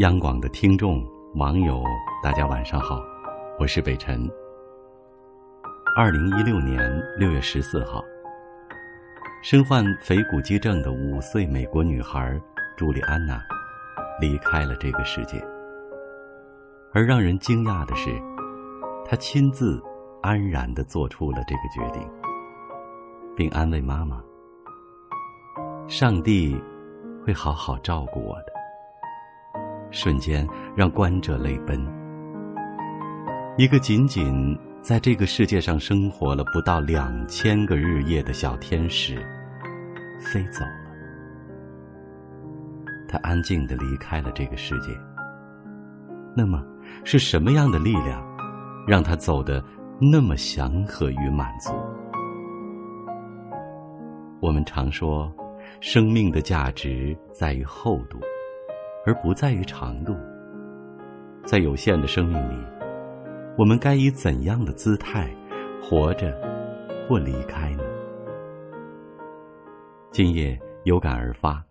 央广的听众、网友，大家晚上好，我是北辰。二零一六年六月十四号，身患腓骨肌症的五岁美国女孩朱莉安娜离开了这个世界。而让人惊讶的是，她亲自安然的做出了这个决定，并安慰妈妈：“上帝会好好照顾我的。”瞬间让观者泪奔。一个仅仅在这个世界上生活了不到两千个日夜的小天使，飞走了。他安静的离开了这个世界。那么，是什么样的力量，让他走得那么祥和与满足？我们常说，生命的价值在于厚度。而不在于长度。在有限的生命里，我们该以怎样的姿态活着或离开呢？今夜有感而发，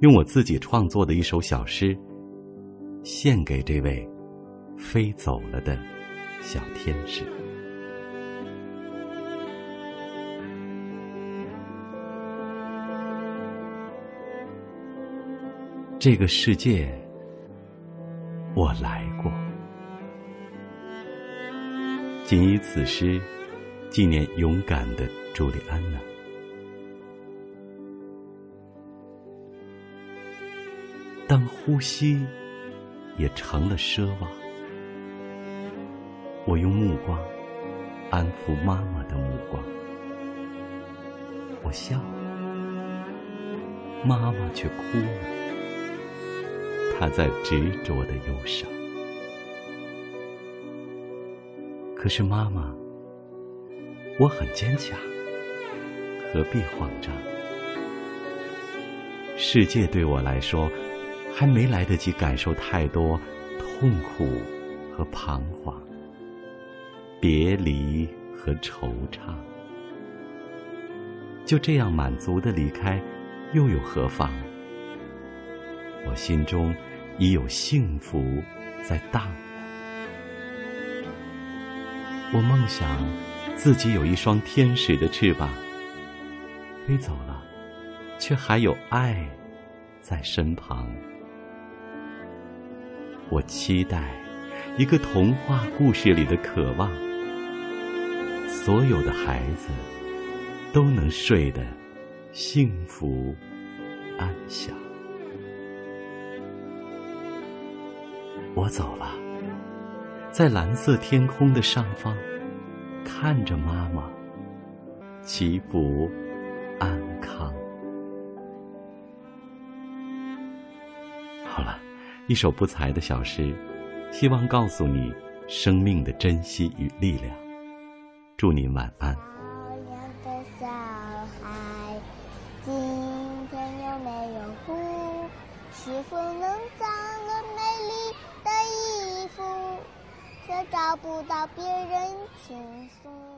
用我自己创作的一首小诗，献给这位飞走了的小天使。这个世界，我来过。仅以此诗纪念勇敢的朱莉安娜。当呼吸也成了奢望，我用目光安抚妈妈的目光。我笑了，妈妈却哭了。他在执着的忧伤，可是妈妈，我很坚强，何必慌张？世界对我来说，还没来得及感受太多痛苦和彷徨、别离和惆怅，就这样满足的离开，又有何妨？我心中。已有幸福在荡漾。我梦想自己有一双天使的翅膀，飞走了，却还有爱在身旁。我期待一个童话故事里的渴望，所有的孩子都能睡得幸福安详。我走了，在蓝色天空的上方，看着妈妈，祈福安康。好了，一首不才的小诗，希望告诉你生命的珍惜与力量。祝你晚安。今天有没有哭？是否能长得美丽？却找不到别人倾诉。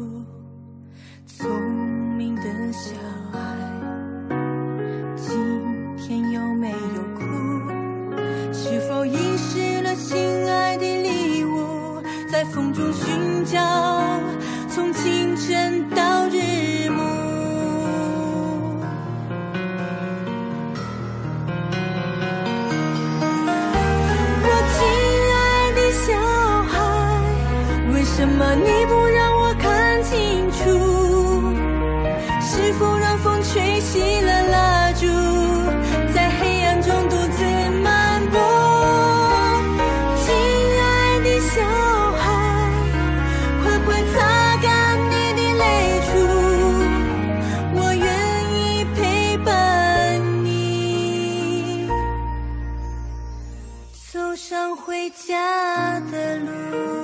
小孩今天有没有哭？是否遗失了心爱的礼物？在风中寻找从清晨到日暮？我亲爱的小孩为什么你不让我看清楚？上回家的路。